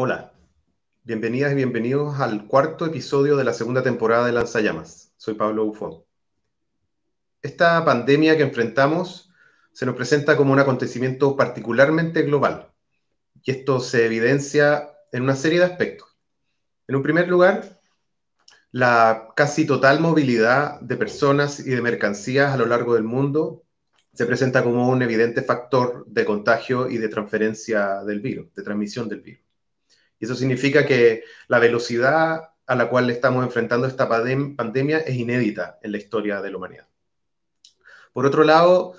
Hola, bienvenidas y bienvenidos al cuarto episodio de la segunda temporada de Lanzallamas. Soy Pablo Bufón. Esta pandemia que enfrentamos se nos presenta como un acontecimiento particularmente global y esto se evidencia en una serie de aspectos. En un primer lugar, la casi total movilidad de personas y de mercancías a lo largo del mundo se presenta como un evidente factor de contagio y de transferencia del virus, de transmisión del virus. Y eso significa que la velocidad a la cual estamos enfrentando esta pandemia es inédita en la historia de la humanidad. Por otro lado,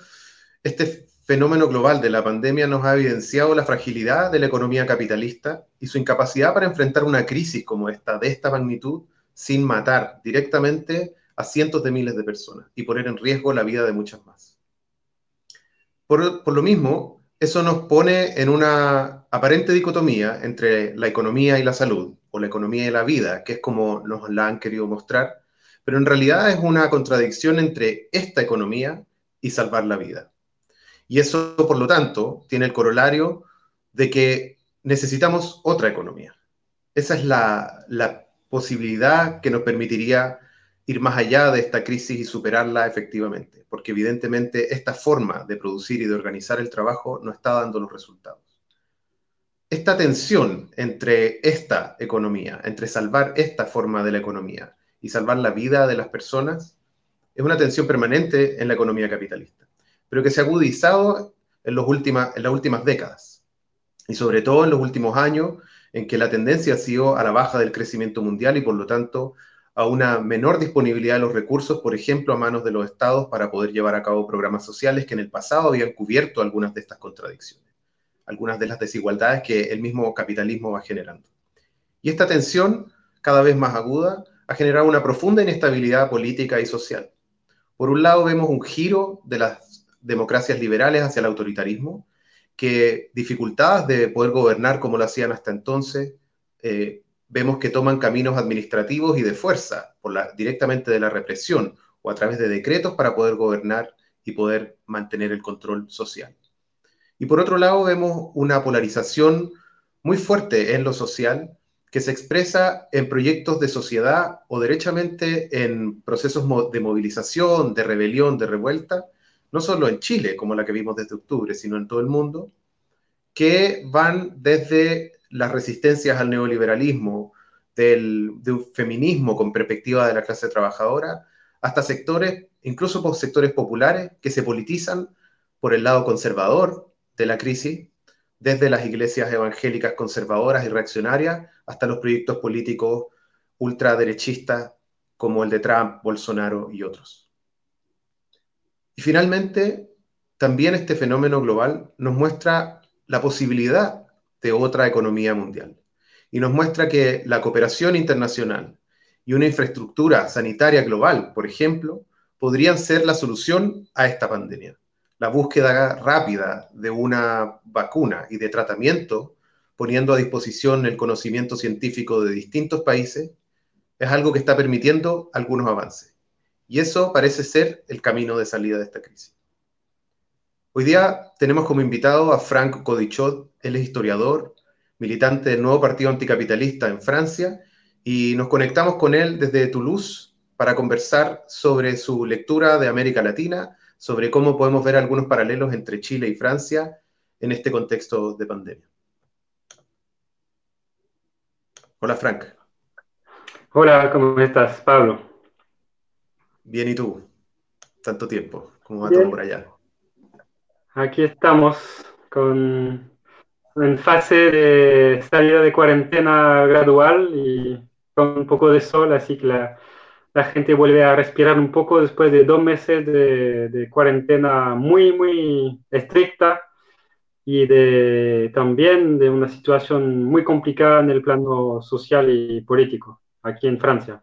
este fenómeno global de la pandemia nos ha evidenciado la fragilidad de la economía capitalista y su incapacidad para enfrentar una crisis como esta, de esta magnitud, sin matar directamente a cientos de miles de personas y poner en riesgo la vida de muchas más. Por, por lo mismo, eso nos pone en una aparente dicotomía entre la economía y la salud, o la economía y la vida, que es como nos la han querido mostrar, pero en realidad es una contradicción entre esta economía y salvar la vida. Y eso, por lo tanto, tiene el corolario de que necesitamos otra economía. Esa es la, la posibilidad que nos permitiría ir más allá de esta crisis y superarla efectivamente, porque evidentemente esta forma de producir y de organizar el trabajo no está dando los resultados. Esta tensión entre esta economía, entre salvar esta forma de la economía y salvar la vida de las personas, es una tensión permanente en la economía capitalista, pero que se ha agudizado en, los en las últimas décadas y sobre todo en los últimos años en que la tendencia ha sido a la baja del crecimiento mundial y por lo tanto a una menor disponibilidad de los recursos, por ejemplo, a manos de los estados para poder llevar a cabo programas sociales que en el pasado habían cubierto algunas de estas contradicciones, algunas de las desigualdades que el mismo capitalismo va generando. Y esta tensión, cada vez más aguda, ha generado una profunda inestabilidad política y social. Por un lado, vemos un giro de las democracias liberales hacia el autoritarismo, que dificultades de poder gobernar como lo hacían hasta entonces, eh, vemos que toman caminos administrativos y de fuerza, directamente de la represión o a través de decretos para poder gobernar y poder mantener el control social. Y por otro lado, vemos una polarización muy fuerte en lo social que se expresa en proyectos de sociedad o derechamente en procesos de movilización, de rebelión, de revuelta, no solo en Chile, como la que vimos desde octubre, sino en todo el mundo, que van desde las resistencias al neoliberalismo, del, feminismo con perspectiva de la clase trabajadora, hasta sectores, incluso por sectores populares, que se politizan por el lado conservador de la crisis, desde las iglesias evangélicas conservadoras y reaccionarias hasta los proyectos políticos ultraderechistas como el de Trump, Bolsonaro y otros. Y finalmente, también este fenómeno global nos muestra la posibilidad de otra economía mundial. Y nos muestra que la cooperación internacional y una infraestructura sanitaria global, por ejemplo, podrían ser la solución a esta pandemia. La búsqueda rápida de una vacuna y de tratamiento, poniendo a disposición el conocimiento científico de distintos países, es algo que está permitiendo algunos avances. Y eso parece ser el camino de salida de esta crisis. Hoy día tenemos como invitado a Frank Codichot, él es historiador, militante del nuevo partido anticapitalista en Francia, y nos conectamos con él desde Toulouse para conversar sobre su lectura de América Latina, sobre cómo podemos ver algunos paralelos entre Chile y Francia en este contexto de pandemia. Hola Frank. Hola, ¿cómo estás, Pablo? Bien, ¿y tú? Tanto tiempo. ¿Cómo va todo por allá? Aquí estamos con, en fase de salida de cuarentena gradual y con un poco de sol, así que la, gente vuelve a respirar un poco después de dos meses de, de cuarentena muy, muy estricta y de, también de una situación muy complicada en el plano social y político aquí en Francia.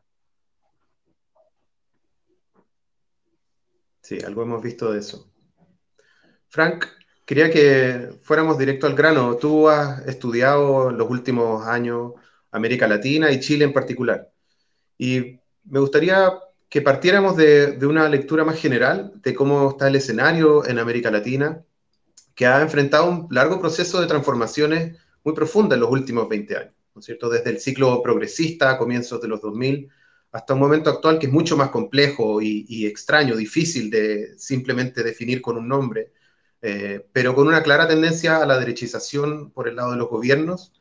Sí, algo hemos visto de eso. Frank, quería que fuéramos directo al grano. Tú has estudiado en los últimos años América Latina y Chile en particular. Y me gustaría que partiéramos de, una lectura más general de cómo está el escenario en América Latina, que ha enfrentado un largo proceso de transformaciones muy profunda en los últimos 20 años, ¿no es cierto? Desde el ciclo progresista a comienzos de los 2000 hasta un momento actual que es mucho más complejo y, extraño, difícil de simplemente definir con un nombre, eh, pero con una clara tendencia a la derechización por el lado de los gobiernos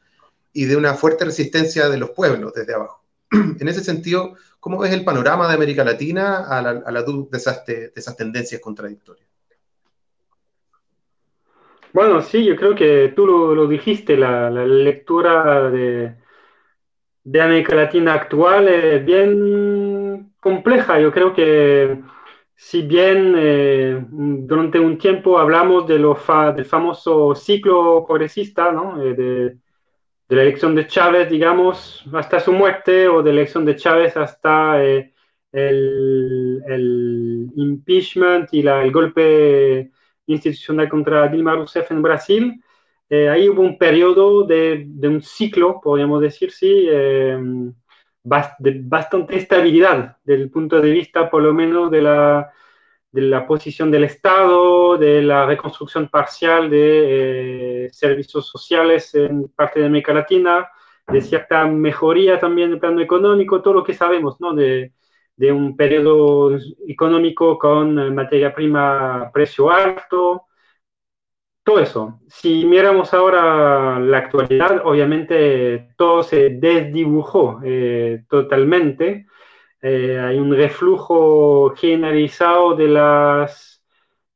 y de una fuerte resistencia de los pueblos desde abajo. en ese sentido, ¿cómo ves el panorama de América Latina a la, luz de esas, tendencias contradictorias? Bueno, sí, yo creo que tú lo, dijiste, la, lectura de, de, América Latina actual es bien compleja. Yo creo que si bien eh, durante un tiempo hablamos del famoso ciclo progresista, ¿no? Eh, de, de la elección de Chávez, digamos, hasta su muerte, o de la elección de Chávez hasta eh, el, impeachment y el golpe institucional contra Dilma Rousseff en Brasil. Ahí hubo un periodo de, de, un ciclo, podríamos decir, sí, bastante estabilidad desde el punto de vista, por lo menos, de la, de la posición del Estado, de la reconstrucción parcial de eh, servicios sociales en parte de América Latina, de cierta mejoría también del plano económico, todo lo que sabemos, ¿no? De, de un periodo económico con materia prima precio alto, todo eso. Si miramos ahora la actualidad, obviamente todo se desdibujó eh, totalmente eh, hay un reflujo generalizado de las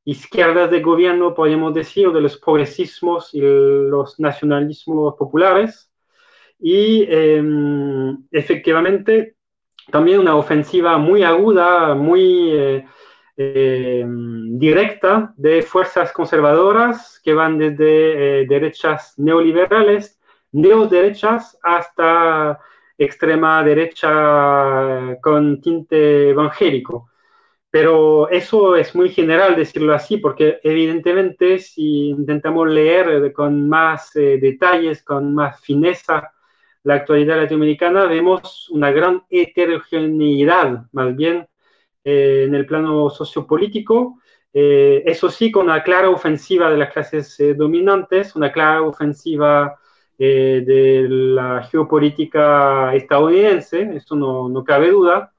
izquierdas de gobierno, podemos decir, de los progresismos y los nacionalismos populares. Y em, efectivamente, también una ofensiva muy aguda, muy em, directa de fuerzas conservadoras que van desde eh, derechas neoliberales, neoderechas, hasta extrema derecha con tinte evangélico. Pero eso es muy general decirlo así, porque evidentemente si intentamos leer con más eh, detalles, con más fineza la actualidad latinoamericana, vemos una gran heterogeneidad, más bien eh, en el plano sociopolítico. Eh, eso sí, con una clara ofensiva de las clases dominantes, una clara ofensiva eh, de la geopolítica estadounidense, eso no, no cabe duda,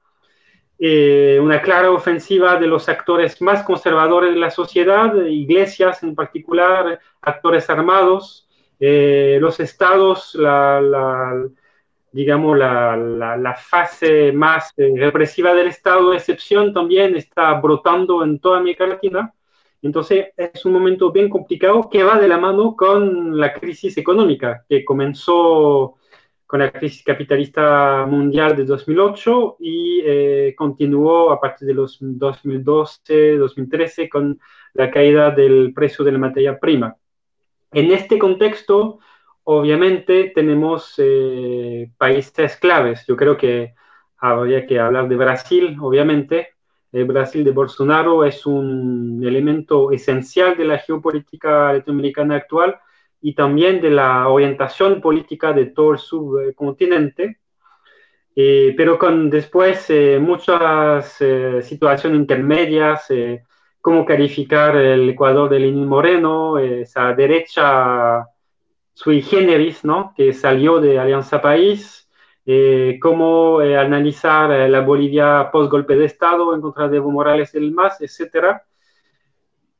eh, una clara ofensiva de los actores más conservadores de la sociedad, iglesias en particular, actores armados, eh, los estados, la, la digamos, la, la, la, fase más represiva del estado de excepción también está brotando en toda América Latina. Entonces es un momento bien complicado que va de la mano con la crisis económica que comenzó con la crisis capitalista mundial de 2008 y eh, continuó a partir de los 2012-2013 con la caída del precio de la materia prima. En este contexto, obviamente, tenemos eh, países claves. Yo creo que habría que hablar de Brasil, obviamente, el Brasil de Bolsonaro es un elemento esencial de la geopolítica latinoamericana actual y también de la orientación política de todo el subcontinente, eh, pero con después eh, muchas eh, situaciones intermedias, cómo calificar el Ecuador de Lenín Moreno, esa derecha sui generis, ¿no? que salió de Alianza País, eh, cómo eh, analizar eh, la Bolivia post-golpe de Estado en contra de Evo Morales el MAS, etc.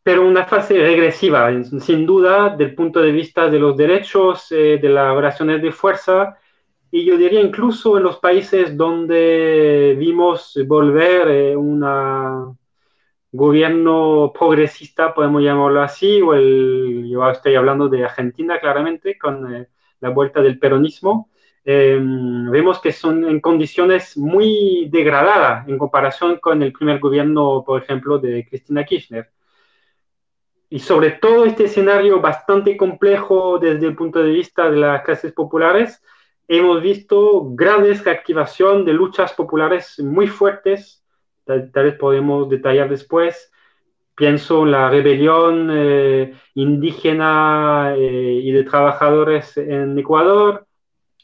Pero una fase regresiva, sin duda, del punto de vista de los derechos, de las oraciones de fuerza, y yo diría incluso en los países donde vimos volver un gobierno progresista, podemos llamarlo así, o el, yo estoy hablando de Argentina claramente, con la vuelta del peronismo, Em, vemos que son en condiciones muy degradadas en comparación con el primer gobierno, por ejemplo, de Cristina Kirchner. Y sobre todo este escenario bastante complejo desde el punto de vista de las clases populares, hemos visto grandes reactivación de luchas populares muy fuertes, tal, vez podemos detallar después. Pienso en la rebelión eh, indígena eh, y de trabajadores en Ecuador,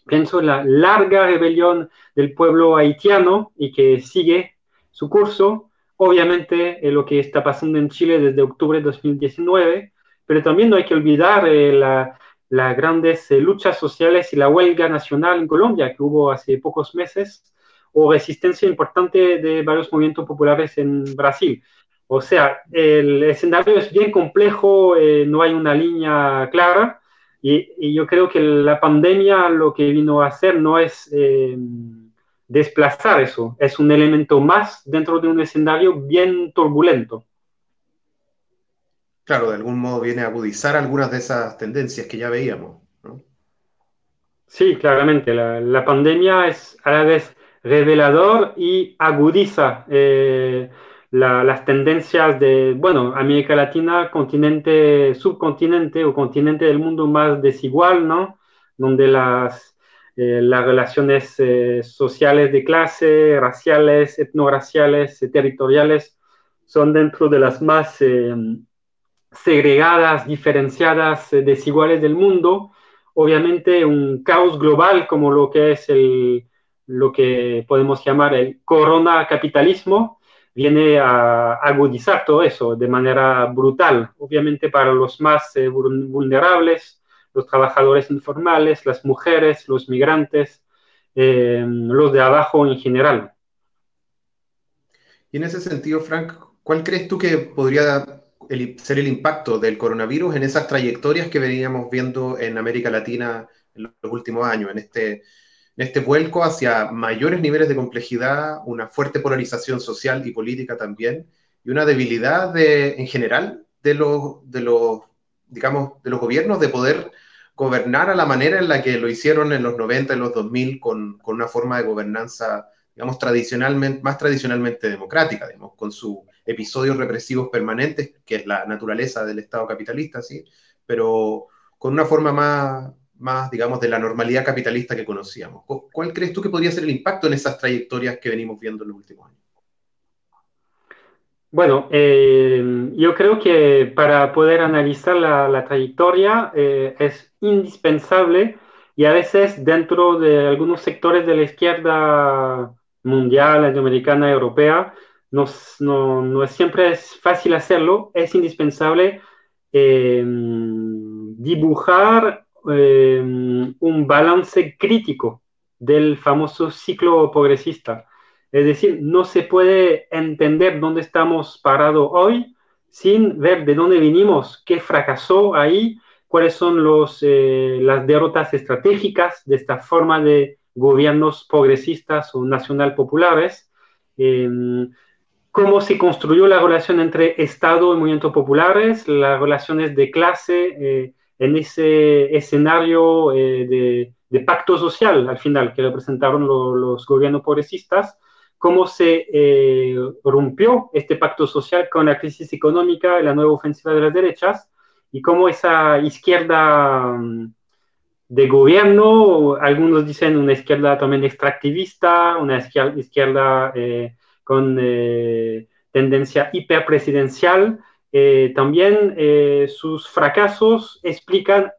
pienso en la larga rebelión del pueblo haitiano y que sigue su curso, obviamente en lo que está pasando en Chile desde octubre de 2019, pero también no hay que olvidar eh, la, las grandes eh, luchas sociales y la huelga nacional en Colombia que hubo hace pocos meses, o resistencia importante de varios movimientos populares en Brasil. O sea, el escenario es bien complejo, eh, no hay una línea clara y, yo creo que la pandemia lo que vino a hacer no es eh, desplazar eso, es un elemento más dentro de un escenario bien turbulento. Claro, de algún modo viene a agudizar algunas de esas tendencias que ya veíamos. Sí, claramente. La, pandemia es a la vez revelador y agudiza eh, las tendencias de, bueno, América Latina, continente, subcontinente o continente del mundo más desigual, ¿no? Donde las, eh, las relaciones eh, sociales de clase, raciales, etnoraciales, territoriales, son dentro de las más segregadas, diferenciadas, desiguales del mundo. Obviamente un caos global como lo que es el, lo que podemos llamar el corona capitalismo, viene a agudizar todo eso de manera brutal, obviamente para los más eh, vulnerables, los trabajadores informales, las mujeres, los migrantes, eh, los de abajo en general. Y en ese sentido, Frank, ¿cuál crees tú que podría ser el impacto del coronavirus en esas trayectorias que veníamos viendo en América Latina en los últimos años, en este este vuelco hacia mayores niveles de complejidad, una fuerte polarización social y política también, y una debilidad de, en general de los, de los, digamos, de los gobiernos de poder gobernar a la manera en la que lo hicieron en los 90 y los 2000 con, con una forma de gobernanza, digamos, tradicionalmente, más tradicionalmente democrática, digamos, con sus episodios represivos permanentes, que es la naturaleza del Estado capitalista, ¿sí? pero con una forma más, más, digamos, de la normalidad capitalista que conocíamos. ¿Cuál crees tú que podría ser el impacto en esas trayectorias que venimos viendo en los últimos años? Bueno, eh, yo creo que para poder analizar la, trayectoria eh, es indispensable y a veces dentro de algunos sectores de la izquierda mundial, latinoamericana, europea, no, no, siempre es fácil hacerlo, es indispensable eh, dibujar eh, un balance crítico del famoso ciclo progresista. Es decir, no se puede entender dónde estamos parados hoy sin ver de dónde vinimos, qué fracasó ahí, cuáles son eh, las derrotas estratégicas de esta forma de gobiernos progresistas o nacional populares, em, cómo se construyó la relación entre Estado y movimientos populares, las relaciones de clase, eh, en ese escenario eh, de, pacto social al final que representaron los gobiernos progresistas, cómo se eh, rompió este pacto social con la crisis económica la nueva ofensiva de las derechas, y cómo esa izquierda mm, de gobierno, algunos dicen una izquierda también extractivista, una izquierda, eh, con tendencia hiperpresidencial, eh, también eh, sus fracasos explican,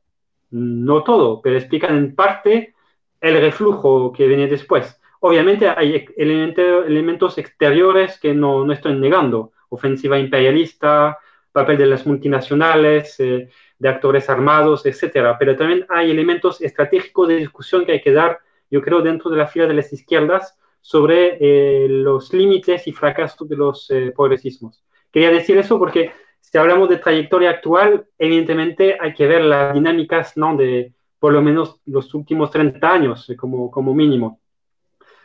no todo, pero explican en parte el reflujo que viene después. Obviamente hay elementos exteriores que no, estoy negando, ofensiva imperialista, papel de las multinacionales, eh, de actores armados, etcétera, pero también hay elementos estratégicos de discusión que hay que dar, yo creo, dentro de la fila de las izquierdas sobre los límites y fracasos de los progresismos. Quería decir eso porque si hablamos de trayectoria actual, evidentemente hay que ver las dinámicas ¿no? de por lo menos los últimos 30 años eh, como, como mínimo.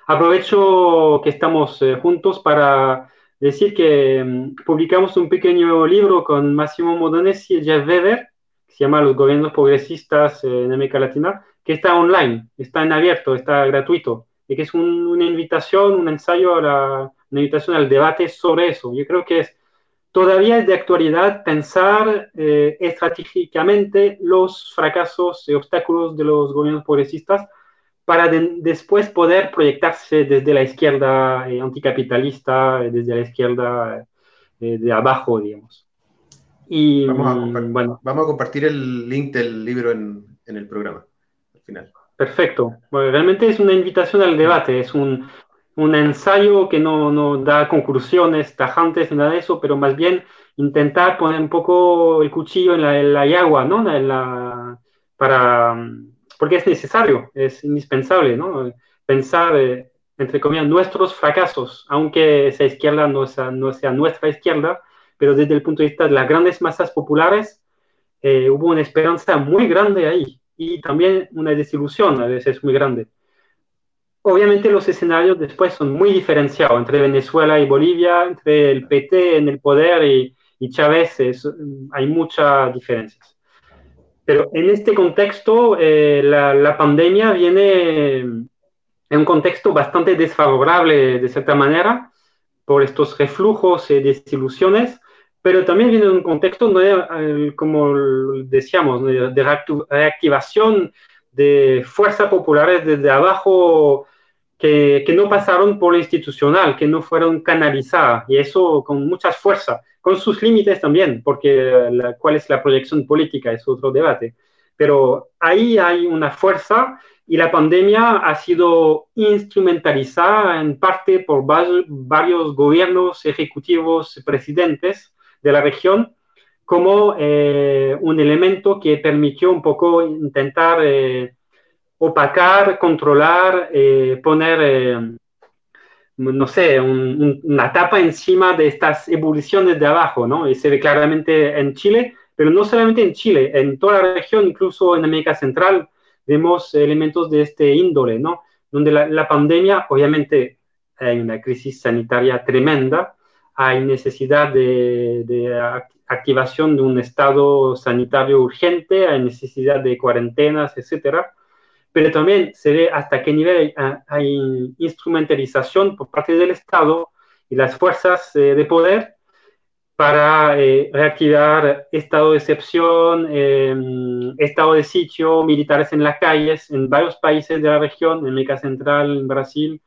Aprovecho que estamos eh, juntos para decir que mm, publicamos un pequeño libro con Massimo Modonesi y Jeff Weber, que se llama Los gobiernos progresistas en América Latina, que está online, está en abierto, está gratuito, y que es una invitación, un ensayo, a la, una invitación al debate sobre eso. Yo creo que es todavía es de actualidad pensar eh, estratégicamente los fracasos y obstáculos de los gobiernos progresistas para después poder proyectarse desde la izquierda eh, anticapitalista, desde la izquierda eh, de abajo, digamos. Y, vamos, a bueno, vamos a compartir el link del libro en, en el programa, al final. Perfecto. realmente es una invitación al debate, es un, un ensayo que no, no, da conclusiones tajantes nada de eso, pero más bien intentar poner un poco el cuchillo en la, en la yagua, ¿no? En la, para, porque es necesario, es indispensable, ¿no? Pensar, eh, entre comillas, nuestros fracasos, aunque esa izquierda no sea, no sea nuestra izquierda, pero desde el punto de vista de las grandes masas populares, eh, hubo una esperanza muy grande ahí y también una desilusión a veces muy grande. Obviamente los escenarios después son muy diferenciados entre Venezuela y Bolivia, entre el PT en el poder y, y Chávez, hay muchas diferencias. Pero en este contexto, eh, la, la, pandemia viene en un contexto bastante desfavorable de cierta manera por estos reflujos y desilusiones, pero también viene en un contexto, como decíamos, de reactivación de fuerzas populares desde abajo que, que, no pasaron por institucional, que no fueron canalizadas, y eso con muchas fuerzas, con sus límites también, porque la, cuál es la proyección política es otro debate. Pero ahí hay una fuerza y la pandemia ha sido instrumentalizada en parte por varios gobiernos ejecutivos, presidentes de la región, como eh, un elemento que permitió un poco intentar eh, opacar, controlar, eh, poner, eh, no sé, una tapa encima de estas ebulliciones de abajo, ¿no? Y se ve claramente en Chile, pero no solamente en Chile, en toda la región, incluso en América Central, vemos elementos de este índole, ¿no? Donde la, pandemia, obviamente, hay una crisis sanitaria tremenda, hay necesidad de, de activación de un estado sanitario urgente, hay necesidad de cuarentenas, etcétera pero también se ve hasta qué nivel hay, instrumentalización por parte del Estado y las fuerzas eh, de poder para eh, reactivar estado de excepción, em, estado de sitio, militares en las calles, en varios países de la región, en América Central, en Brasil.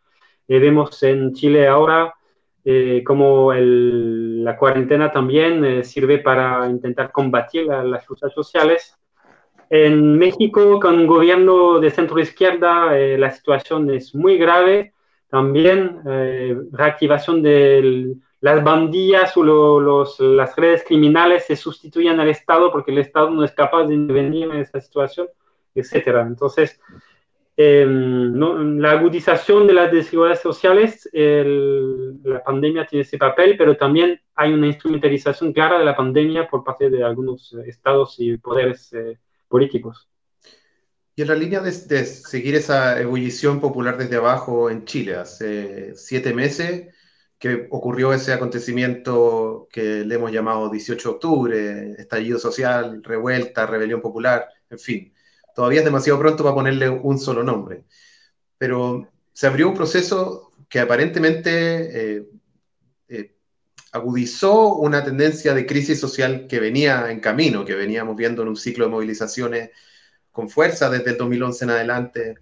Eh, vemos en Chile ahora como la cuarentena también sirve para intentar combatir las luchas sociales en México, con un gobierno de centro izquierda, eh, la situación es muy grave. También eh, reactivación de las bandillas o los, las redes criminales se sustituyen al Estado porque el Estado no es capaz de intervenir en esa situación, etc. Entonces, em, la agudización de las desigualdades sociales, la pandemia tiene ese papel, pero también hay una instrumentalización clara de la pandemia por parte de algunos estados y poderes eh, políticos. Y en la línea de, seguir esa ebullición popular desde abajo en Chile, hace siete meses que ocurrió ese acontecimiento que le hemos llamado 18 de octubre, estallido social, revuelta, rebelión popular, en fin. Todavía es demasiado pronto para ponerle un solo nombre. Pero se abrió un proceso que aparentemente eh, agudizó una tendencia de crisis social que venía en camino, que veníamos viendo en un ciclo de movilizaciones con fuerza desde el 2011 en adelante,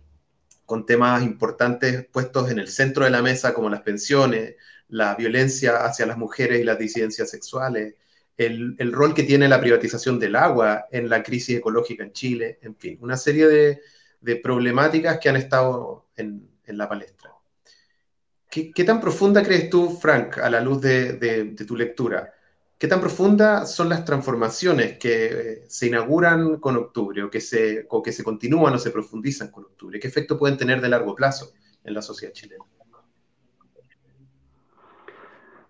con temas importantes puestos en el centro de la mesa como las pensiones, la violencia hacia las mujeres y las disidencias sexuales, el, rol que tiene la privatización del agua en la crisis ecológica en Chile, en fin, una serie de, problemáticas que han estado en la palestra. ¿Qué, tan profunda crees tú, Frank, a la luz de, tu lectura? ¿Qué tan profundas son las transformaciones que eh, se inauguran con octubre o que se, que se continúan o se profundizan con octubre? ¿Qué efecto pueden tener de largo plazo en la sociedad chilena?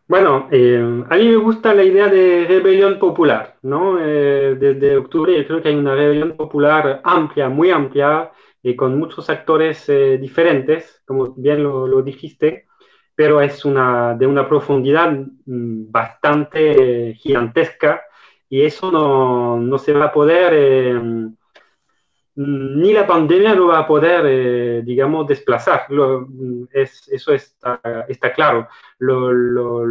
Bueno, eh, a mí me gusta la idea de rebelión popular, ¿no? Eh, desde octubre yo creo que hay una rebelión popular amplia, muy amplia, con muchos actores diferentes, como bien lo dijiste, pero es una, de una profundidad mm, bastante gigantesca y eso no, no se va a poder, eh, mm, ni la pandemia lo va a poder, eh, digamos, desplazar. Mm, es, eso está, está claro. Lo, lo,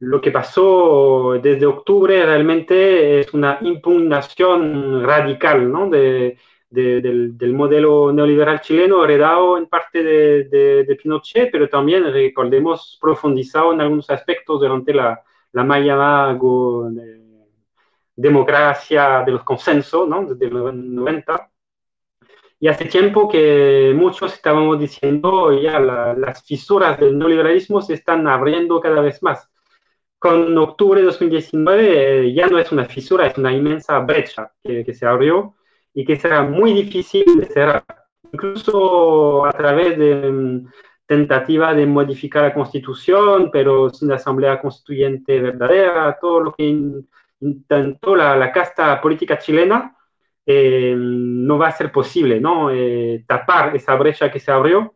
lo, que pasó desde octubre realmente es una impugnación radical ¿no? de, del, modelo neoliberal chileno heredado en parte de, Pinochet, pero también, recordemos, profundizado en algunos aspectos durante la, la más llamada democracia de los consensos, ¿no? desde los 90. Y hace tiempo que muchos estábamos diciendo ya las fisuras del neoliberalismo se están abriendo cada vez más. Con octubre de 2019 eh, ya no es una fisura, es una inmensa brecha que, que se abrió y que será muy difícil de cerrar, incluso a través de mm, tentativa de modificar la constitución, pero sin asamblea constituyente verdadera, todo lo que intentó la, la casta política chilena, eh, no va a ser posible, ¿no? Eh, tapar esa brecha que se abrió.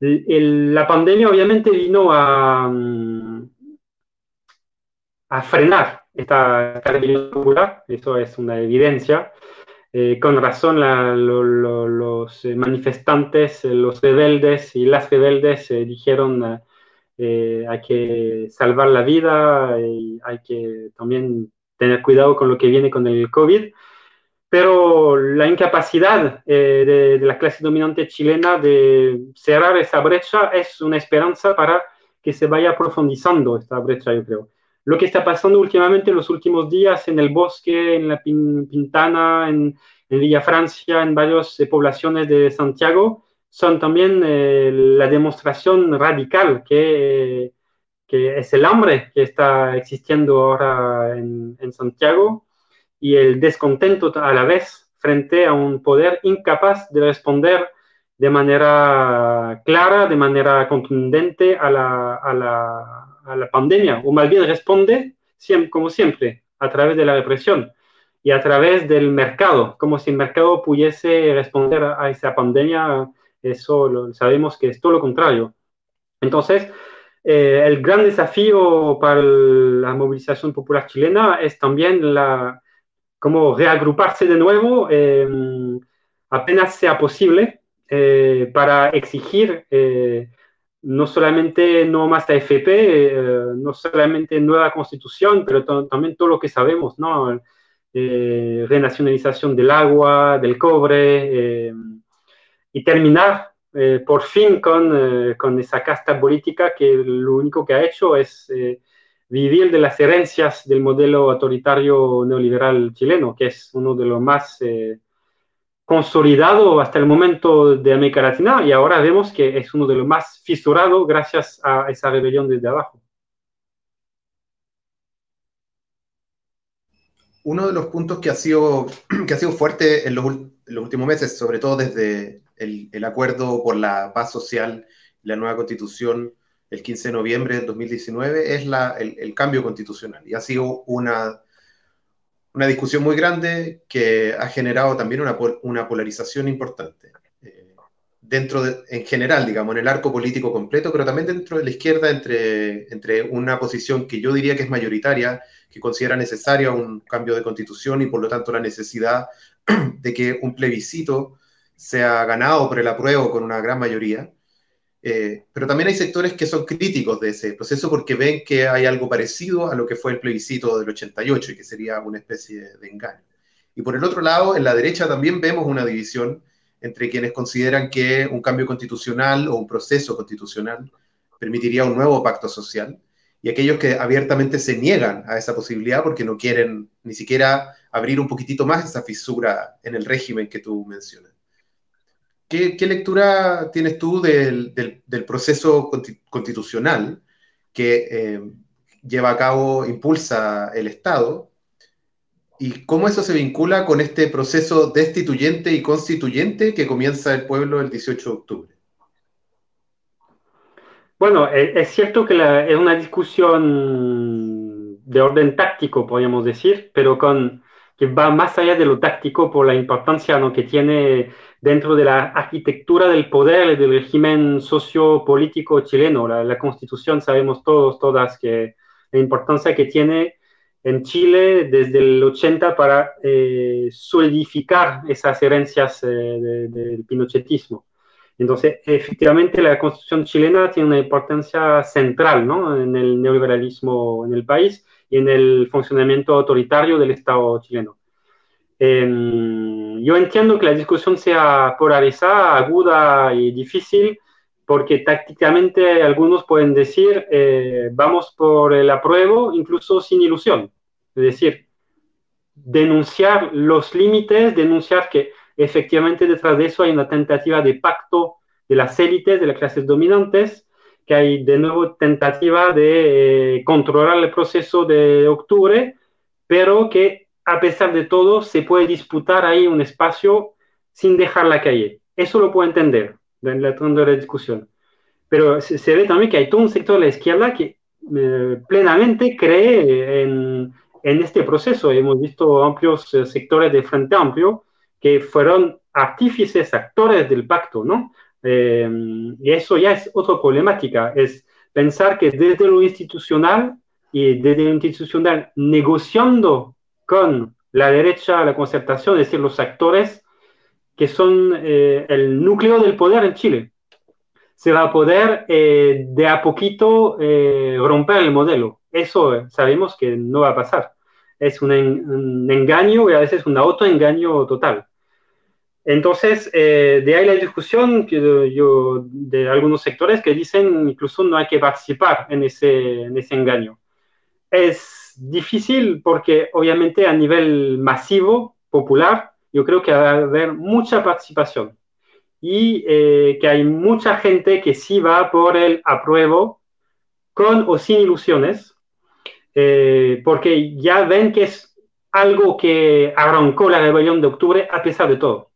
la pandemia obviamente vino a, mm, frenar esta, esta rebelión popular, eso es una evidencia. Eh, con razón los manifestantes, los rebeldes y las rebeldes dijeron hay que salvar la vida y hay que también tener cuidado con lo que viene con el COVID pero la incapacidad eh, de, la clase dominante chilena de cerrar esa brecha es una esperanza para que se vaya profundizando esta brecha, yo creo. Lo que está pasando últimamente en los últimos días en el bosque, en la Pintana, en, Villa Francia, en varias eh, poblaciones de Santiago, son también eh, la demostración radical que, que, es el hambre que está existiendo ahora en, en Santiago y el descontento a la vez frente a un poder incapaz de responder de manera clara, de manera contundente a la, a la, a la pandemia, o más bien responde, como siempre, a través de la represión y a través del mercado, como si el mercado pudiese responder a esa pandemia, eso lo, sabemos que es todo lo contrario. Entonces, eh, el gran desafío para la movilización popular chilena es también la, como reagruparse de nuevo em, apenas sea posible eh, para exigir eh, no solamente no más AFP, eh, no solamente nueva constitución, pero también todo lo que sabemos, ¿no? renacionalización del agua, del cobre, em, y terminar por fin con, con, esa casta política que lo único que ha hecho es vivir de las herencias del modelo autoritario neoliberal chileno, que es uno de los más eh, consolidados hasta el momento de América Latina, y ahora vemos que es uno de los más fisurados gracias a esa rebelión desde abajo. Uno de los puntos que ha sido, que ha sido fuerte en los, últimos meses, sobre todo desde el, el acuerdo por la paz social la nueva constitución, el 15 de noviembre del 2019 es la, el, cambio constitucional. Y ha sido una, una discusión muy grande que ha generado también una, una polarización importante. Eh, dentro de, en general, digamos, en el arco político completo, pero también dentro de la izquierda, entre, entre una posición que yo diría que es mayoritaria, que considera necesaria un cambio de constitución y por lo tanto la necesidad de que un plebiscito sea ganado por el apruebo con una gran mayoría, eh, pero también hay sectores que son críticos de ese proceso porque ven que hay algo parecido a lo que fue el plebiscito del 88 y que sería una especie de engaño. Y por el otro lado, en la derecha también vemos una división entre quienes consideran que un cambio constitucional o un proceso constitucional permitiría un nuevo pacto social y aquellos que abiertamente se niegan a esa posibilidad porque no quieren ni siquiera abrir un poquitito más esa fisura en el régimen que tú mencionas. ¿Qué, lectura tienes tú del, proceso constitucional que eh, lleva a cabo, impulsa el Estado? ¿Y cómo eso se vincula con este proceso destituyente y constituyente que comienza el pueblo el 18 de octubre? Bueno, e, es cierto que es una discusión de orden táctico, podríamos decir, pero con, que va más allá de lo táctico por la importancia ¿no? que tiene dentro de la arquitectura del poder y del régimen sociopolítico chileno. La, constitución, sabemos todos, todas, que la importancia que tiene en Chile desde el 80 para eh, solidificar esas herencias eh, del pinochetismo. Entonces, efectivamente, la constitución chilena tiene una importancia central ¿no? en el neoliberalismo en el país y en el funcionamiento autoritario del Estado chileno. Em, yo entiendo que la discusión sea polarizada, aguda y difícil, porque tácticamente algunos pueden decir, eh, vamos por el apruebo, incluso sin ilusión. Es decir, denunciar los límites, denunciar que efectivamente detrás de eso hay una tentativa de pacto de las élites, de las clases dominantes, que hay de nuevo tentativa de eh, controlar el proceso de octubre, pero que a pesar de todo, se puede disputar ahí un espacio sin dejar la calle. Eso lo puedo entender dentro de la discusión. Pero se, ve también que hay todo un sector de la izquierda que eh, plenamente cree en, en, este proceso. Hemos visto amplios eh, sectores de Frente Amplio que fueron artífices, actores del pacto, ¿no? Eh, y eso ya es otra problemática, es pensar que desde lo institucional y desde lo institucional negociando con la derecha, la concertación, es decir, los actores que son eh, el núcleo del poder en Chile. Se va a poder eh, de a poquito romper el modelo. Eso sabemos que no va a pasar. Es un, un engaño y a veces un autoengaño total. Entonces, eh, de ahí la discusión que yo, de algunos sectores que dicen incluso no hay que participar en ese, en ese engaño. Es difícil porque obviamente a nivel masivo, popular, yo creo que va a haber mucha participación y eh, que hay mucha gente que sí va por el apruebo con o sin ilusiones, eh, porque ya ven que es algo que arrancó la rebelión de octubre a pesar de todo.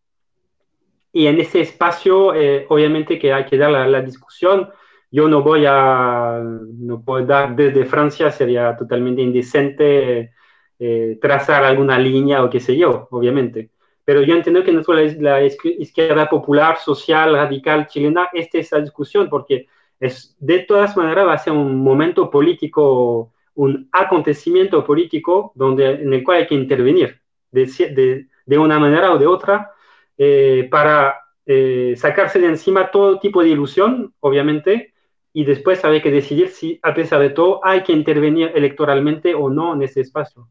Y en ese espacio, eh, obviamente que hay que dar la, discusión. Yo no voy a, no puedo dar desde Francia, sería totalmente indecente eh, trazar alguna línea o qué sé yo, obviamente. Pero yo entiendo que nuestra, la izquierda popular, social, radical chilena, esta es la discusión, porque es, de todas maneras va a ser un momento político, un acontecimiento político donde, en el cual hay que intervenir de, de, de una manera o de otra eh, para eh, sacarse de encima todo tipo de ilusión, obviamente, y después hay que decidir si, a pesar de todo, hay que intervenir electoralmente o no en ese espacio.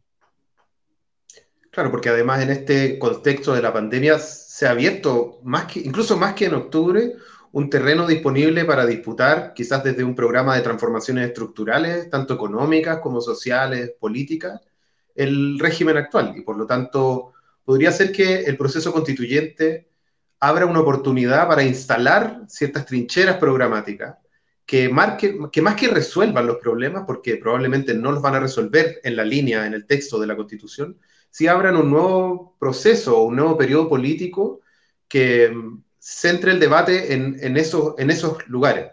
Claro, porque además en este contexto de la pandemia se ha abierto, más que, incluso más que en octubre, un terreno disponible para disputar, quizás desde un programa de transformaciones estructurales, tanto económicas como sociales, políticas, el régimen actual. Y por lo tanto, podría ser que el proceso constituyente abra una oportunidad para instalar ciertas trincheras programáticas que, más que resuelvan los problemas, porque probablemente no los van a resolver en la línea, en el texto de la Constitución, si abran un nuevo proceso o un nuevo periodo político que mm, centre el debate en, esos, en esos lugares,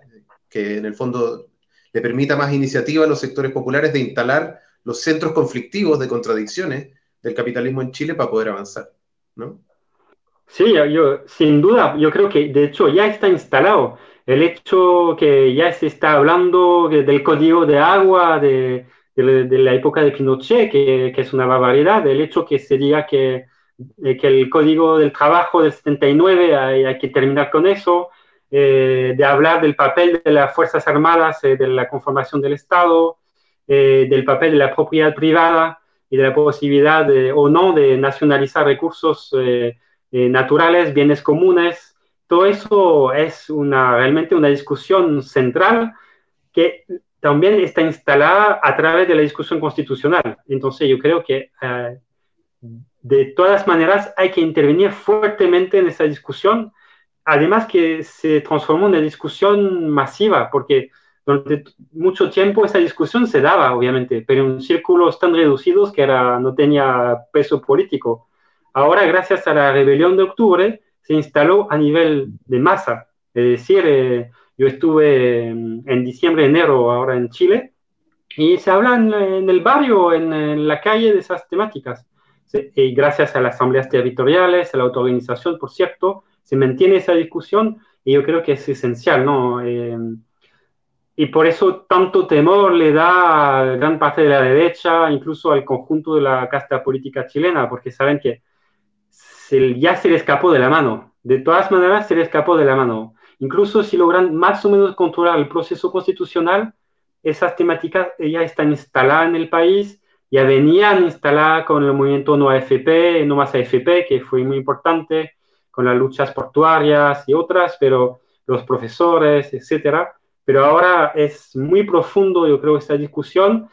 que en el fondo le permita más iniciativa a los sectores populares de instalar los centros conflictivos de contradicciones del capitalismo en Chile para poder avanzar, ¿no? Sí, yo, sin duda, yo creo que de hecho ya está instalado el hecho que ya se está hablando del código de agua de, de, la época de Pinochet, que, que, es una barbaridad, el hecho que se diga que, eh, que el código del trabajo del 79 hay, hay que terminar con eso, eh, de hablar del papel de las Fuerzas Armadas, eh, de la conformación del Estado, del papel de la propiedad privada y de la posibilidad o no de nacionalizar recursos eh, eh, naturales, bienes comunes. Todo eso es una, realmente una discusión central que también está instalada a través de la discusión constitucional. Entonces yo creo que eh, de todas maneras hay que intervenir fuertemente en esa discusión, además que se transformó en una discusión masiva, porque durante mucho tiempo esa discusión se daba, obviamente, pero en círculos tan reducidos que era, no tenía peso político. Ahora, gracias a la rebelión de octubre, se instaló a nivel de masa. Es decir, eh, yo estuve en, diciembre, enero, ahora en Chile, y se habla en, el barrio, en, la calle de esas temáticas. y gracias a las asambleas territoriales, a la autoorganización, por cierto, se mantiene esa discusión y yo creo que es esencial, ¿no? Eh, y por eso tanto temor le da a gran parte de la derecha, incluso al conjunto de la casta política chilena, porque saben que ya se le escapó de la mano. De todas maneras, se le escapó de la mano. Incluso si logran más o menos controlar el proceso constitucional, esas temáticas ya están instaladas en el país, ya venían instaladas con el movimiento No AFP, No Más AFP, que fue muy importante, con las luchas portuarias y otras, pero los profesores, etcétera pero ahora es muy profundo, yo creo, esta discusión.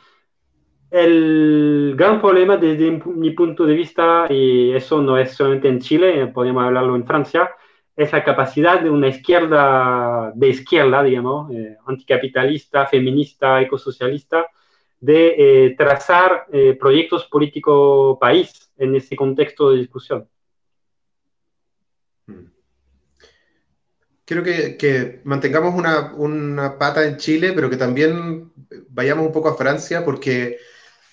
El gran problema desde mi punto de vista, y eso no es solamente en Chile, podemos hablarlo en Francia, es la capacidad de una izquierda, de izquierda, digamos, eh, anticapitalista, feminista, ecosocialista, de trazar proyectos político-país en ese contexto de discusión. Hmm. Quiero que, mantengamos una, pata en Chile, pero que también vayamos un poco a Francia, porque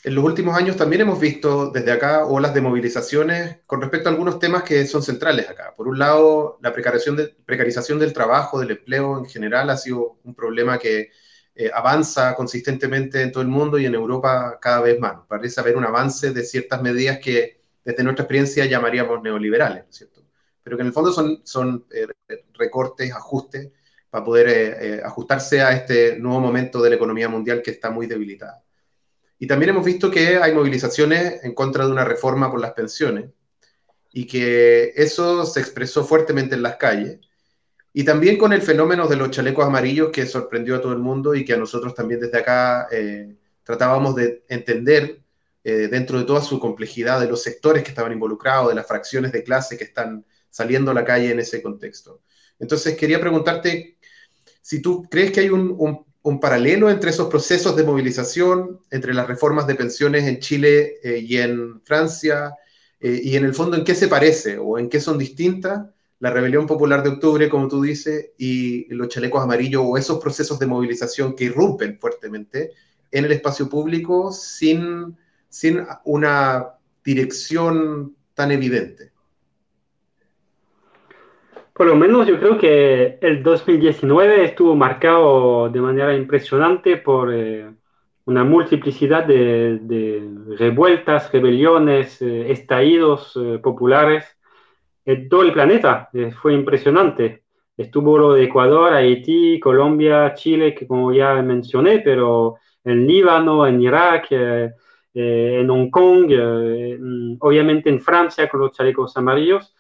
en los últimos años también hemos visto desde acá olas de movilizaciones con respecto a algunos temas que son centrales acá. Por un lado, la precarización, de, precarización del trabajo, del empleo en general, ha sido un problema que eh, avanza consistentemente en todo el mundo y en Europa cada vez más. Parece haber un avance de ciertas medidas que desde nuestra experiencia llamaríamos neoliberales, ¿cierto? Pero que en el fondo son, son eh, recortes, ajustes para poder eh, ajustarse a este nuevo momento de la economía mundial que está muy debilitada. Y también hemos visto que hay movilizaciones en contra de una reforma por las pensiones y que eso se expresó fuertemente en las calles. Y también con el fenómeno de los chalecos amarillos que sorprendió a todo el mundo y que a nosotros también desde acá eh, tratábamos de entender eh, dentro de toda su complejidad de los sectores que estaban involucrados, de las fracciones de clase que están saliendo a la calle en ese contexto. Entonces quería preguntarte si tú crees que hay un, paralelo entre esos procesos de movilización, entre las reformas de pensiones en Chile eh, y en Francia, eh, y en el fondo en qué se parece o en qué son distintas la rebelión popular de octubre, como tú dices, y los chalecos amarillos o esos procesos de movilización que irrumpen fuertemente en el espacio público sin, sin una dirección tan evidente. Por lo menos yo creo que el 2019 estuvo marcado de manera impresionante por eh, una multiplicidad de, revueltas, rebeliones, eh, estallidos eh, populares en todo el planeta. fue impresionante. Estuvo lo de Ecuador, Haití, Colombia, Chile, que como ya mencioné, pero en Líbano, en Irak, en Hong Kong, mm, obviamente en Francia con los chalecos amarillos.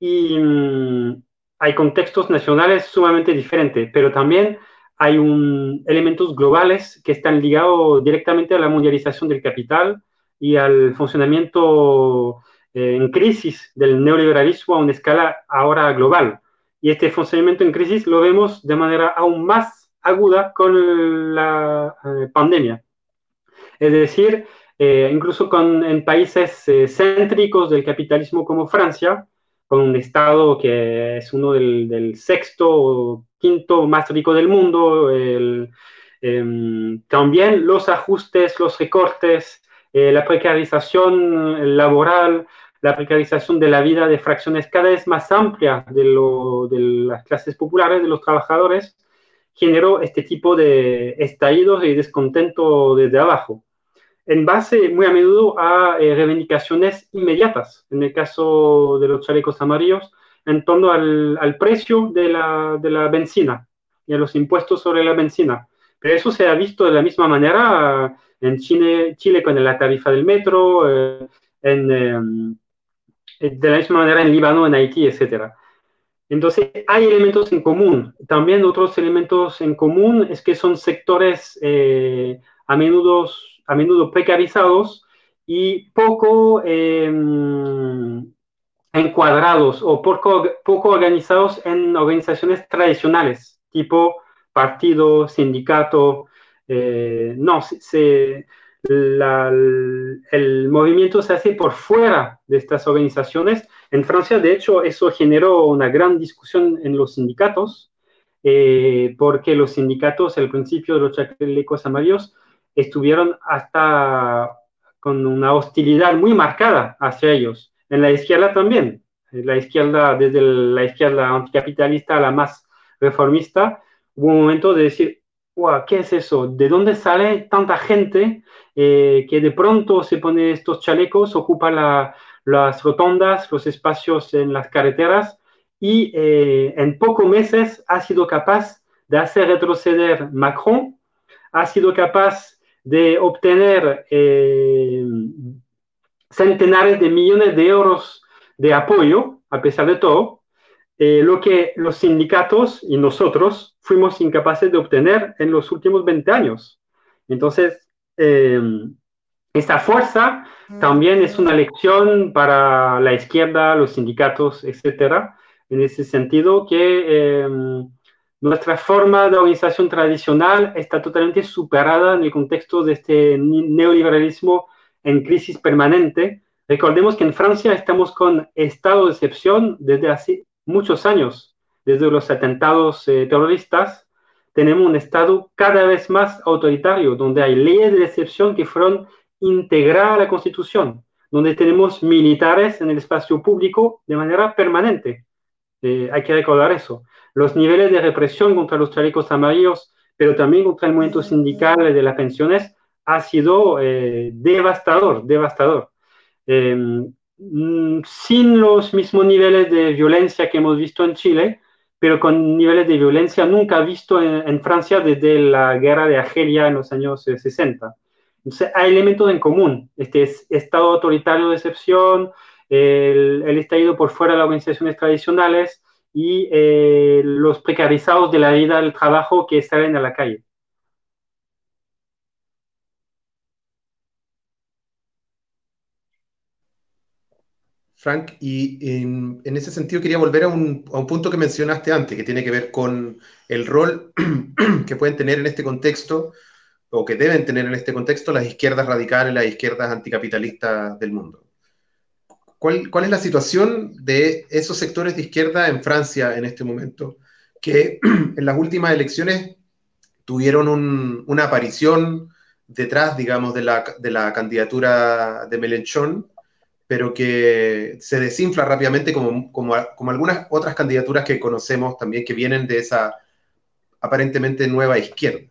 Y mm, hay contextos nacionales sumamente diferentes, pero también hay un, elementos globales que están ligados directamente a la mundialización del capital y al funcionamiento eh, en crisis del neoliberalismo a una escala ahora global. Y este funcionamiento en crisis lo vemos de manera aún más aguda con la eh, pandemia. Es decir, eh, incluso con, en países céntricos del capitalismo como Francia, con un Estado que es uno del, sexto o quinto más rico del mundo. Em, también los ajustes, los recortes, eh, la precarización laboral, la precarización de la vida de fracciones cada vez más amplias de, las clases populares, de los trabajadores, generó este tipo de estallidos y descontento desde abajo en base muy a menudo a eh, reivindicaciones inmediatas, en el caso de los chalecos amarillos, en torno al, precio de la, de la, benzina y a los impuestos sobre la benzina. Pero eso se ha visto de la misma manera en Chile, Chile con la tarifa del metro, eh, en, em, de la misma manera en Líbano, en Haití, etc. Entonces, hay elementos en común. También otros elementos en común es que son sectores eh, a menudo a menudo precarizados y poco em, encuadrados o poco, poco organizados en organizaciones tradicionales, tipo partido, sindicato. Eh, no, se, el movimiento se hace por fuera de estas organizaciones. En Francia, de hecho, eso generó una gran discusión en los sindicatos, eh, porque los sindicatos, al principio de los chalecos amarillos, estuvieron hasta con una hostilidad muy marcada hacia ellos. En la izquierda también, la izquierda, desde la izquierda anticapitalista a la más reformista, hubo un momento de decir, ¿qué es eso? ¿De dónde sale tanta gente eh, que de pronto se pone estos chalecos, ocupa las rotondas, los espacios en las carreteras y eh, en pocos meses ha sido capaz de hacer retroceder Macron, ha sido capaz de obtener eh, centenares de millones de euros de apoyo, a pesar de todo, eh, lo que los sindicatos y nosotros fuimos incapaces de obtener en los últimos 20 años. Entonces, eh, esta fuerza también es una lección para la izquierda, los sindicatos, etcétera, en ese sentido que nuestra forma de organización tradicional está totalmente superada en el contexto de este neoliberalismo en crisis permanente. Recordemos que en Francia estamos con estado de excepción desde hace muchos años, desde los atentados eh, terroristas. Tenemos un estado cada vez más autoritario, donde hay leyes de excepción que fueron integradas a la Constitución, donde tenemos militares en el espacio público de manera permanente. Eh, hay que recordar eso los niveles de represión contra los chalecos amarillos, pero también contra el movimiento sindical de las pensiones, ha sido eh, devastador, devastador. Mm, sin los mismos niveles de violencia que hemos visto en Chile, pero con niveles de violencia nunca visto en, Francia desde la guerra de Argelia en los años 60. Eh, Entonces, hay elementos en común. Este estado autoritario de excepción, el, el estallido por fuera de las organizaciones tradicionales, y eh, los precarizados de la vida del trabajo que salen a la calle. Frank, y en, ese sentido quería volver a un, a un, punto que mencionaste antes, que tiene que ver con el rol que pueden tener en este contexto, o que deben tener en este contexto, las izquierdas radicales, las izquierdas anticapitalistas del mundo. ¿Cuál, es la situación de esos sectores de izquierda en Francia en este momento? Que en las últimas elecciones tuvieron una aparición detrás, digamos, de la, candidatura de Mélenchon, pero que se desinfla rápidamente como, como, como, algunas otras candidaturas que conocemos también que vienen de esa aparentemente nueva izquierda.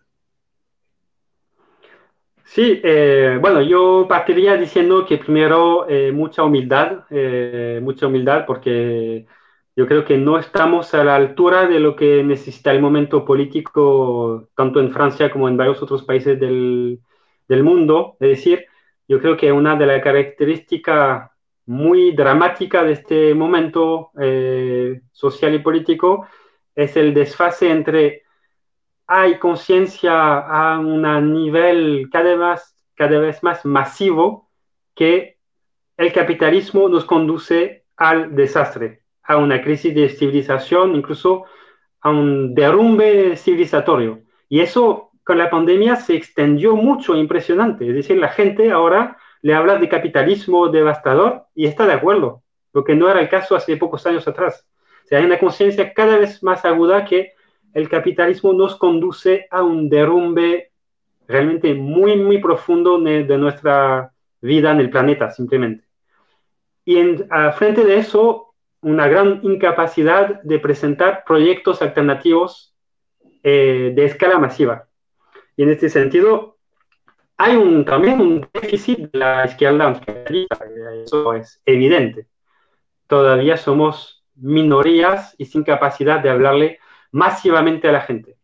Sí, eh, bueno, yo partiría diciendo que primero eh, mucha humildad, eh, mucha humildad, porque yo creo que no estamos a la altura de lo que necesita el momento político, tanto en Francia como en varios otros países del, del mundo. Es decir, yo creo que una de las características muy dramáticas de este momento social y político es el desfase entre hay conciencia a un nivel cada vez, cada vez más masivo que el capitalismo nos conduce al desastre, a una crisis de civilización, incluso a un derrumbe civilizatorio. Y eso con la pandemia se extendió mucho, impresionante. Es decir, la gente ahora le habla de capitalismo devastador y está de acuerdo, lo que no era el caso hace pocos años atrás. O sea, hay una conciencia cada vez más aguda que el capitalismo nos conduce a un derrumbe realmente muy, muy profundo de, nuestra vida en el planeta, simplemente. Y en, a frente de eso, una gran incapacidad de presentar proyectos alternativos eh, de escala masiva. Y en este sentido, hay un, también un déficit de la izquierda eso es evidente. Todavía somos minorías y sin capacidad de hablarle masivamente a la gente.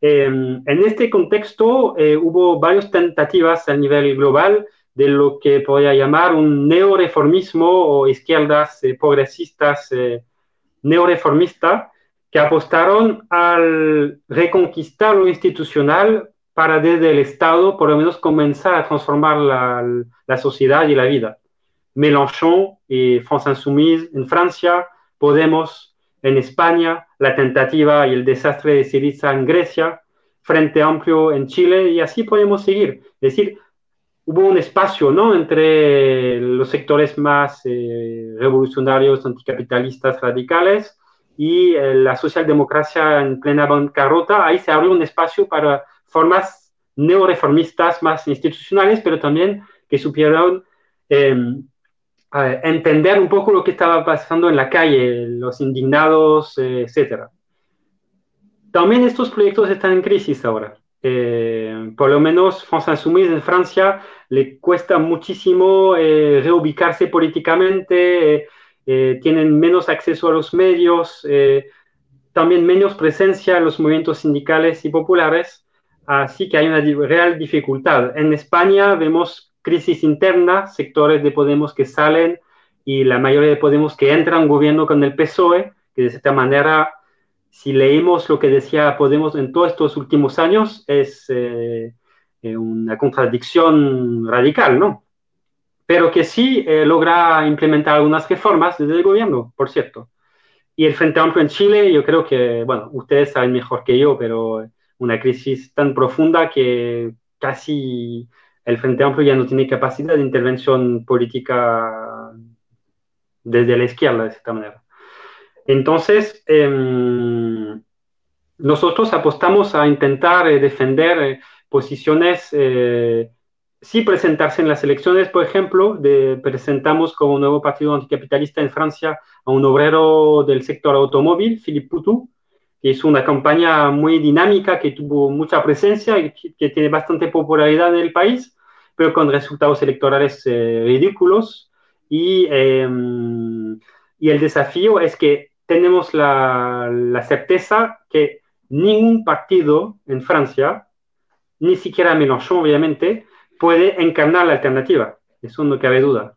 Em, en este contexto eh, hubo varias tentativas a nivel global de lo que podría llamar un neoreformismo o izquierdas eh, progresistas eh, neoreformista que apostaron al reconquistar lo institucional para desde el Estado por lo menos comenzar a transformar la, la sociedad y la vida. Mélenchon y France Insoumise en Francia, Podemos en España, la tentativa y el desastre de Siriza en Grecia, Frente Amplio en Chile, y así podemos seguir. Es decir, hubo un espacio ¿no? entre los sectores más eh, revolucionarios, anticapitalistas, radicales, y eh, la socialdemocracia en plena bancarrota. Ahí se abrió un espacio para formas neoreformistas más institucionales, pero también que supieron entender un poco lo que estaba pasando en la calle, los indignados, eh, etc. También estos proyectos están en crisis ahora. Eh, por lo menos France Insoumise en Francia le cuesta muchísimo eh, reubicarse políticamente, tienen menos acceso a los medios, también menos presencia en los movimientos sindicales y populares, así que hay una real dificultad. En España vemos crisis interna, sectores de Podemos que salen y la mayoría de Podemos que entran gobierno con el PSOE, que de esta manera, si leímos lo que decía Podemos en todos estos últimos años, es eh, eh, una contradicción radical, ¿no? Pero que sí eh, logra implementar algunas reformas desde el gobierno, por cierto. Y el Frente Amplio en Chile, yo creo que, bueno, ustedes saben mejor que yo, pero una crisis tan profunda que casi el Frente Amplio ya no tiene capacidad de intervención política desde la izquierda, de esta manera. Entonces, em, nosotros apostamos a intentar eh, defender eh, posiciones, eh, sí presentarse en las elecciones, por ejemplo, de, presentamos como nuevo partido anticapitalista en Francia a un obrero del sector automóvil, Philippe Poutou, que hizo una campaña muy dinámica, que tuvo mucha presencia que, tiene bastante popularidad en el país, pero con resultados electorales ridículos. Y, em, y el desafío es que tenemos la, la certeza que ningún partido en Francia, ni siquiera Mélenchon, obviamente, puede encarnar la alternativa. Eso no cabe duda.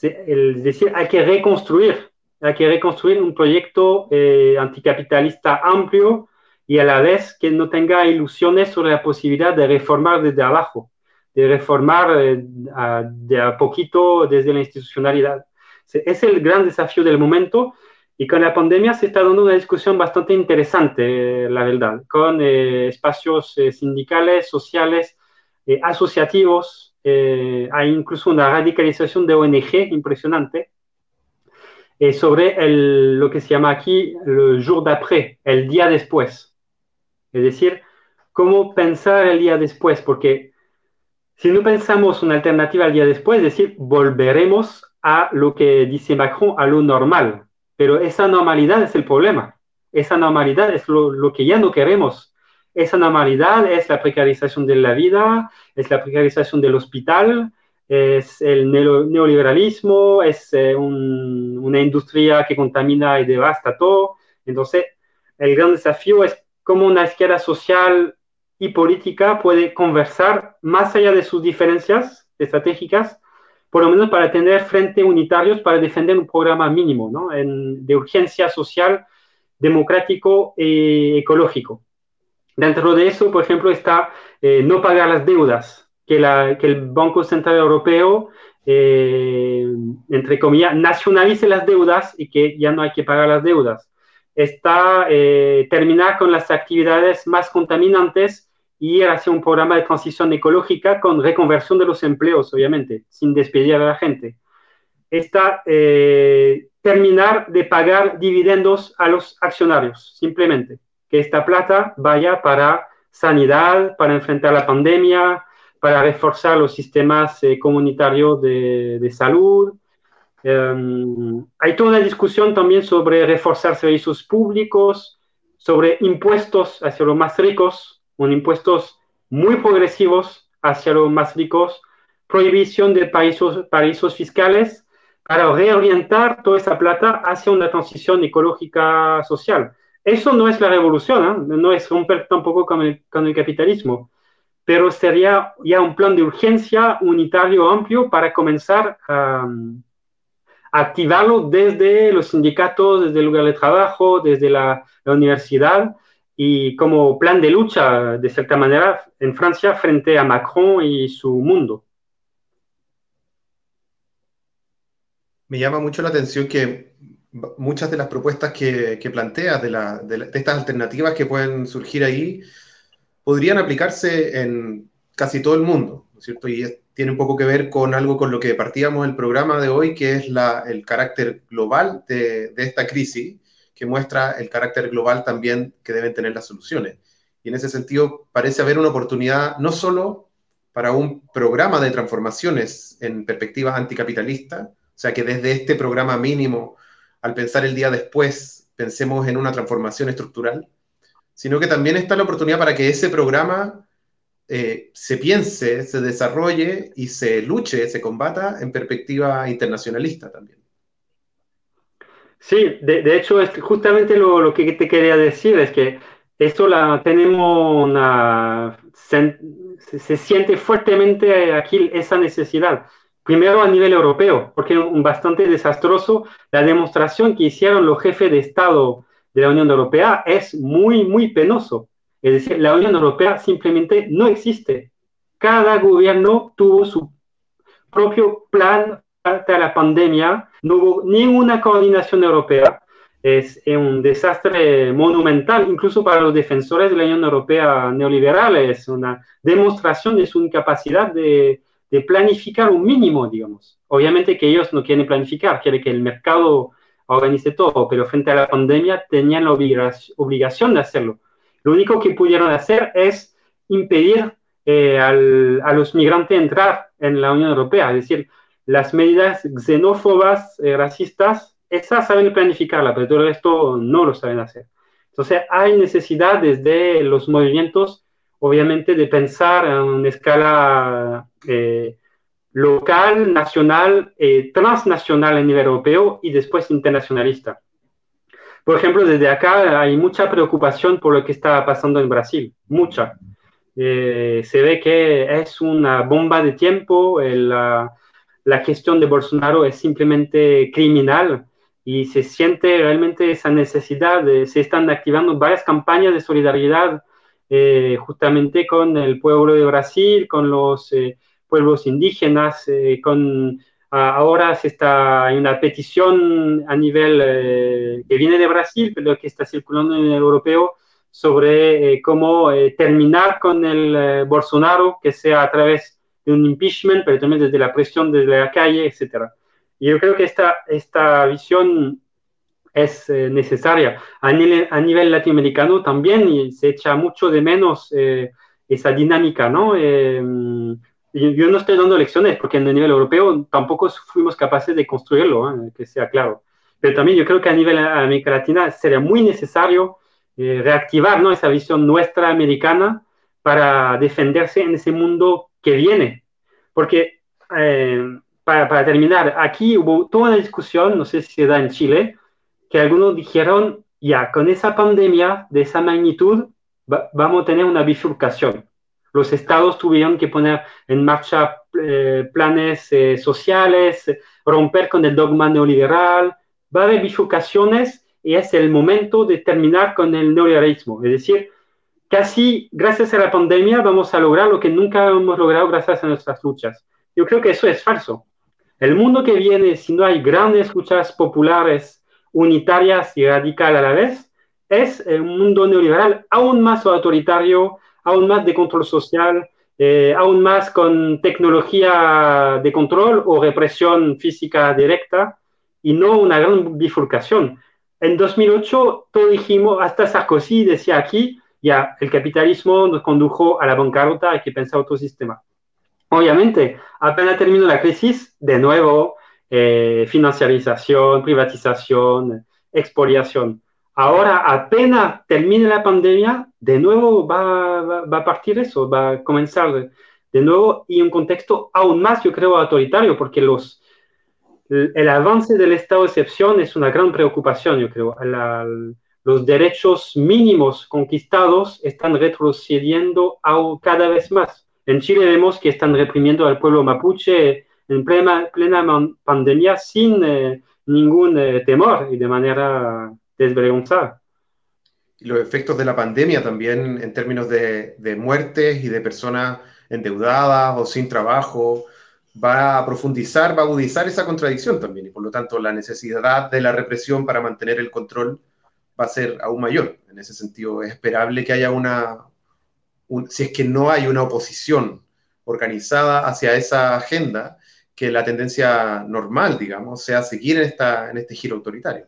Es decir, hay que reconstruir, hay que reconstruir un proyecto eh, anticapitalista amplio y a la vez que no tenga ilusiones sobre la posibilidad de reformar desde abajo, de reformar eh, de a poquito desde la institucionalidad. Es el gran desafío del momento y con la pandemia se está dando una discusión bastante interesante, eh, la verdad, con eh, espacios eh, sindicales, sociales, asociativos. hay incluso una radicalización de ONG impresionante sobre el, lo que se llama aquí el jour d'après, el día después. Es decir, cómo pensar el día después, porque si no pensamos una alternativa al día después, es decir, volveremos a lo que dice Macron, a lo normal, pero esa normalidad es el problema. Esa normalidad es lo, que ya no queremos. Esa normalidad es la precarización de la vida, es la precarización del hospital, es el neoliberalismo, es eh, una industria que contamina y devasta todo. Entonces, el gran desafío es cómo una izquierda social y política puede conversar más allá de sus diferencias estratégicas por lo menos para tener frente unitarios para defender un programa mínimo ¿no? de urgencia social, democrático y ecológico. Dentro de eso, por ejemplo, está eh, no pagar las deudas, que, la, que, el Banco Central Europeo, eh, entre comillas, nacionalice las deudas y que ya no hay que pagar las deudas. Está eh, terminar con las actividades más contaminantes y hacia un programa de transición ecológica con reconversión de los empleos, obviamente, sin despedir a la gente. Está eh, terminar de pagar dividendos a los accionarios, simplemente. Que esta plata vaya para sanidad, para enfrentar la pandemia, para reforzar los sistemas eh, comunitarios de, de salud. Em, hay toda una discusión también sobre reforzar servicios públicos, sobre impuestos hacia los más ricos, con impuestos muy progresivos hacia los más ricos, prohibición de paraísos, paraísos fiscales para reorientar toda esa plata hacia una transición ecológica social. Eso no es la revolución, ¿eh? no es romper tampoco con el, con el capitalismo, pero sería ya un plan de urgencia unitario amplio para comenzar a, a activarlo desde los sindicatos, desde el lugar de trabajo, desde la, universidad, y como plan de lucha, de cierta manera, en Francia frente a Macron y su mundo. Me llama mucho la atención que muchas de las propuestas que, que planteas, de, estas alternativas que pueden surgir ahí, podrían aplicarse en casi todo el mundo, ¿no es cierto? Y tiene un poco que ver con algo con lo que partíamos el programa de hoy, que es la, el carácter global de, esta crisis que muestra el carácter global también que deben tener las soluciones. Y en ese sentido parece haber una oportunidad no solo para un programa de transformaciones en perspectiva anticapitalista, o sea que desde este programa mínimo, al pensar el día después, pensemos en una transformación estructural, sino que también está la oportunidad para que ese programa eh, se piense, se desarrolle y se luche, se combata en perspectiva internacionalista también. Sí, de, hecho, es justamente lo, que te quería decir es que esto la tenemos una, se, siente fuertemente aquí esa necesidad. Primero a nivel europeo, porque es bastante desastroso la demostración que hicieron los jefes de Estado de la Unión Europea es muy, muy penoso. Es decir, la Unión Europea simplemente no existe. Cada gobierno tuvo su propio plan a la pandemia, no hubo ninguna coordinación europea. es, un desastre monumental, incluso para los defensores de la Unión Europea neoliberal, es una demostración de su incapacidad de, de planificar un mínimo, digamos. Obviamente que ellos no quieren planificar, quieren que el mercado organice todo, pero frente a la pandemia tenían la obligación de hacerlo. Lo único que pudieron hacer es impedir eh, a los migrantes entrar en la Unión Europea, es decir, las medidas xenófobas, eh, racistas, esas saben planificarla, pero todo el resto no lo saben hacer. Entonces hay necesidad desde los movimientos, obviamente, de pensar en una escala eh, local, nacional, eh, transnacional a nivel europeo y después internacionalista. Por ejemplo, desde acá hay mucha preocupación por lo que está pasando en Brasil, mucha. Eh, se ve que es una bomba de tiempo, la, la gestión de Bolsonaro es simplemente criminal y se siente realmente esa necesidad, se están activando varias campañas de solidaridad eh, justamente con el pueblo de Brasil, con los pueblos indígenas, eh, con ahora se está, hay una petición a nivel eh, que viene de Brasil, pero que está circulando en el europeo sobre eh, cómo terminar con el Bolsonaro, que sea a través de un impeachment, pero también desde la presión desde la calle, etc. Y yo creo que esta, esta visión es necesaria. A nivel, a nivel, latinoamericano también se echa mucho de menos esa dinámica, ¿no? Yo no estoy dando lecciones porque en el nivel europeo tampoco fuimos capaces de construirlo, ¿eh? que sea claro. Pero también yo creo que a nivel de América Latina sería muy necesario eh, reactivar ¿no? esa visión nuestra americana para defenderse en ese mundo que viene. Porque, eh, para, para, terminar, aquí hubo toda una discusión, no sé si se da en Chile, que algunos dijeron, ya, con esa pandemia de esa magnitud, vamos a tener una bifurcación los estados tuvieron que poner en marcha eh, planes eh, sociales, romper con el dogma neoliberal. Va a haber bifurcaciones y es el momento de terminar con el neoliberalismo. Es decir, casi gracias a la pandemia vamos a lograr lo que nunca hemos logrado gracias a nuestras luchas. Yo creo que eso es falso. El mundo que viene, si no hay grandes luchas populares, unitarias y radicales a la vez, es un mundo neoliberal aún más autoritario, aún más de control social, eh, aún más con tecnología de control o represión física directa y no una gran bifurcación. En 2008 todo dijimos, hasta Sarkozy decía aquí, ya el capitalismo nos condujo a la bancarrota, hay que pensar otro sistema. Obviamente, apenas terminó la crisis, de nuevo, eh, financiarización, privatización, expoliación. Ahora, apenas termine la pandemia, de nuevo va, a partir eso, va a comenzar de, nuevo y un contexto aún más, yo creo, autoritario, porque los, el, avance del estado de excepción es una gran preocupación, yo creo. los derechos mínimos conquistados están retrocediendo cada vez más. En Chile vemos que están reprimiendo al pueblo mapuche en plena, pandemia sin eh, ningún eh, temor y de manera desvergonzada. Los efectos de la pandemia también en términos de, de muertes y de personas endeudadas o sin trabajo, va a profundizar, va a agudizar esa contradicción también y por lo tanto la necesidad de la represión para mantener el control va a ser aún mayor. En ese sentido es esperable que haya una, si es que no hay una oposición organizada hacia esa agenda, que la tendencia normal, digamos, sea seguir en, esta, en este giro autoritario.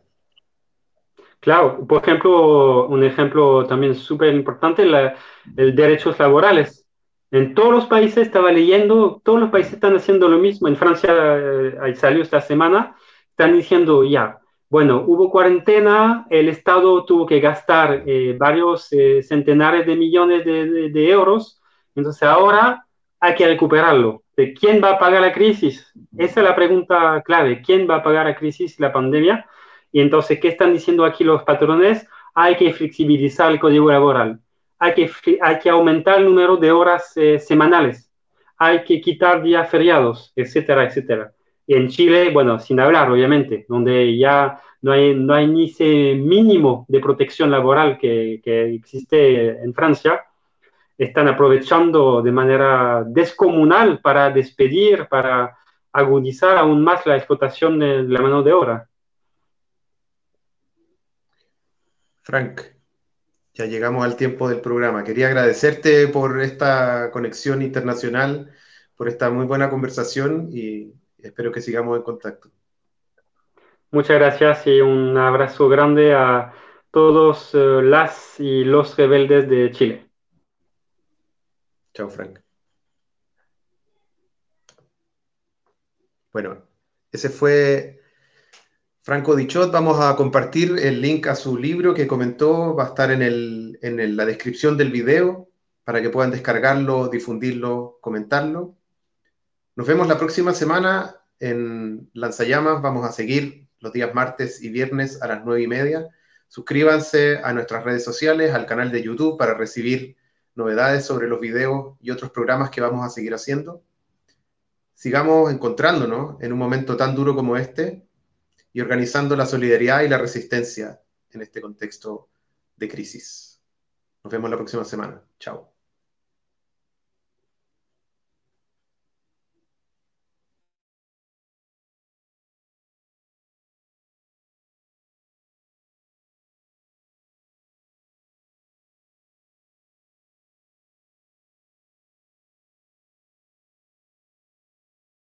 Claro, por ejemplo, un ejemplo también súper importante, el derechos laborales. En todos los países, estaba leyendo, todos los países están haciendo lo mismo. En Francia, eh, salió esta semana, están diciendo ya, bueno, hubo cuarentena, el Estado tuvo que gastar eh, varios eh, centenares de millones de, de, euros, entonces ahora hay que recuperarlo. ¿De quién va a pagar la crisis? Esa es la pregunta clave. ¿Quién va a pagar la crisis, la pandemia? Y entonces, ¿qué están diciendo aquí los patrones? Hay que flexibilizar el código laboral, hay que, hay que aumentar el número de horas eh, semanales, hay que quitar días feriados, etcétera, etcétera. Y en Chile, bueno, sin hablar, obviamente, donde ya no hay, no hay ni ese mínimo de protección laboral que, que existe en Francia, están aprovechando de manera descomunal para despedir, para agudizar aún más la explotación de la mano de obra. Frank, ya llegamos al tiempo del programa. Quería agradecerte por esta conexión internacional, por esta muy buena conversación y espero que sigamos en contacto. Muchas gracias y un abrazo grande a todos eh, las y los rebeldes de Chile. Chao, Frank. Bueno, ese fue Franco Dichot. Vamos a compartir el link a su libro que comentó. Va a estar en, la descripción del video para que puedan descargarlo, difundirlo, comentarlo. Nos vemos la próxima semana en Lanzallamas. Vamos a seguir los días martes y viernes a las nueve y media. Suscríbanse a nuestras redes sociales, al canal de YouTube para recibir novedades sobre los videos y otros programas que vamos a seguir haciendo. Sigamos encontrándonos en un momento tan duro como este y organizando la solidaridad y la resistencia en este contexto de crisis. Nos vemos la próxima semana. Chao.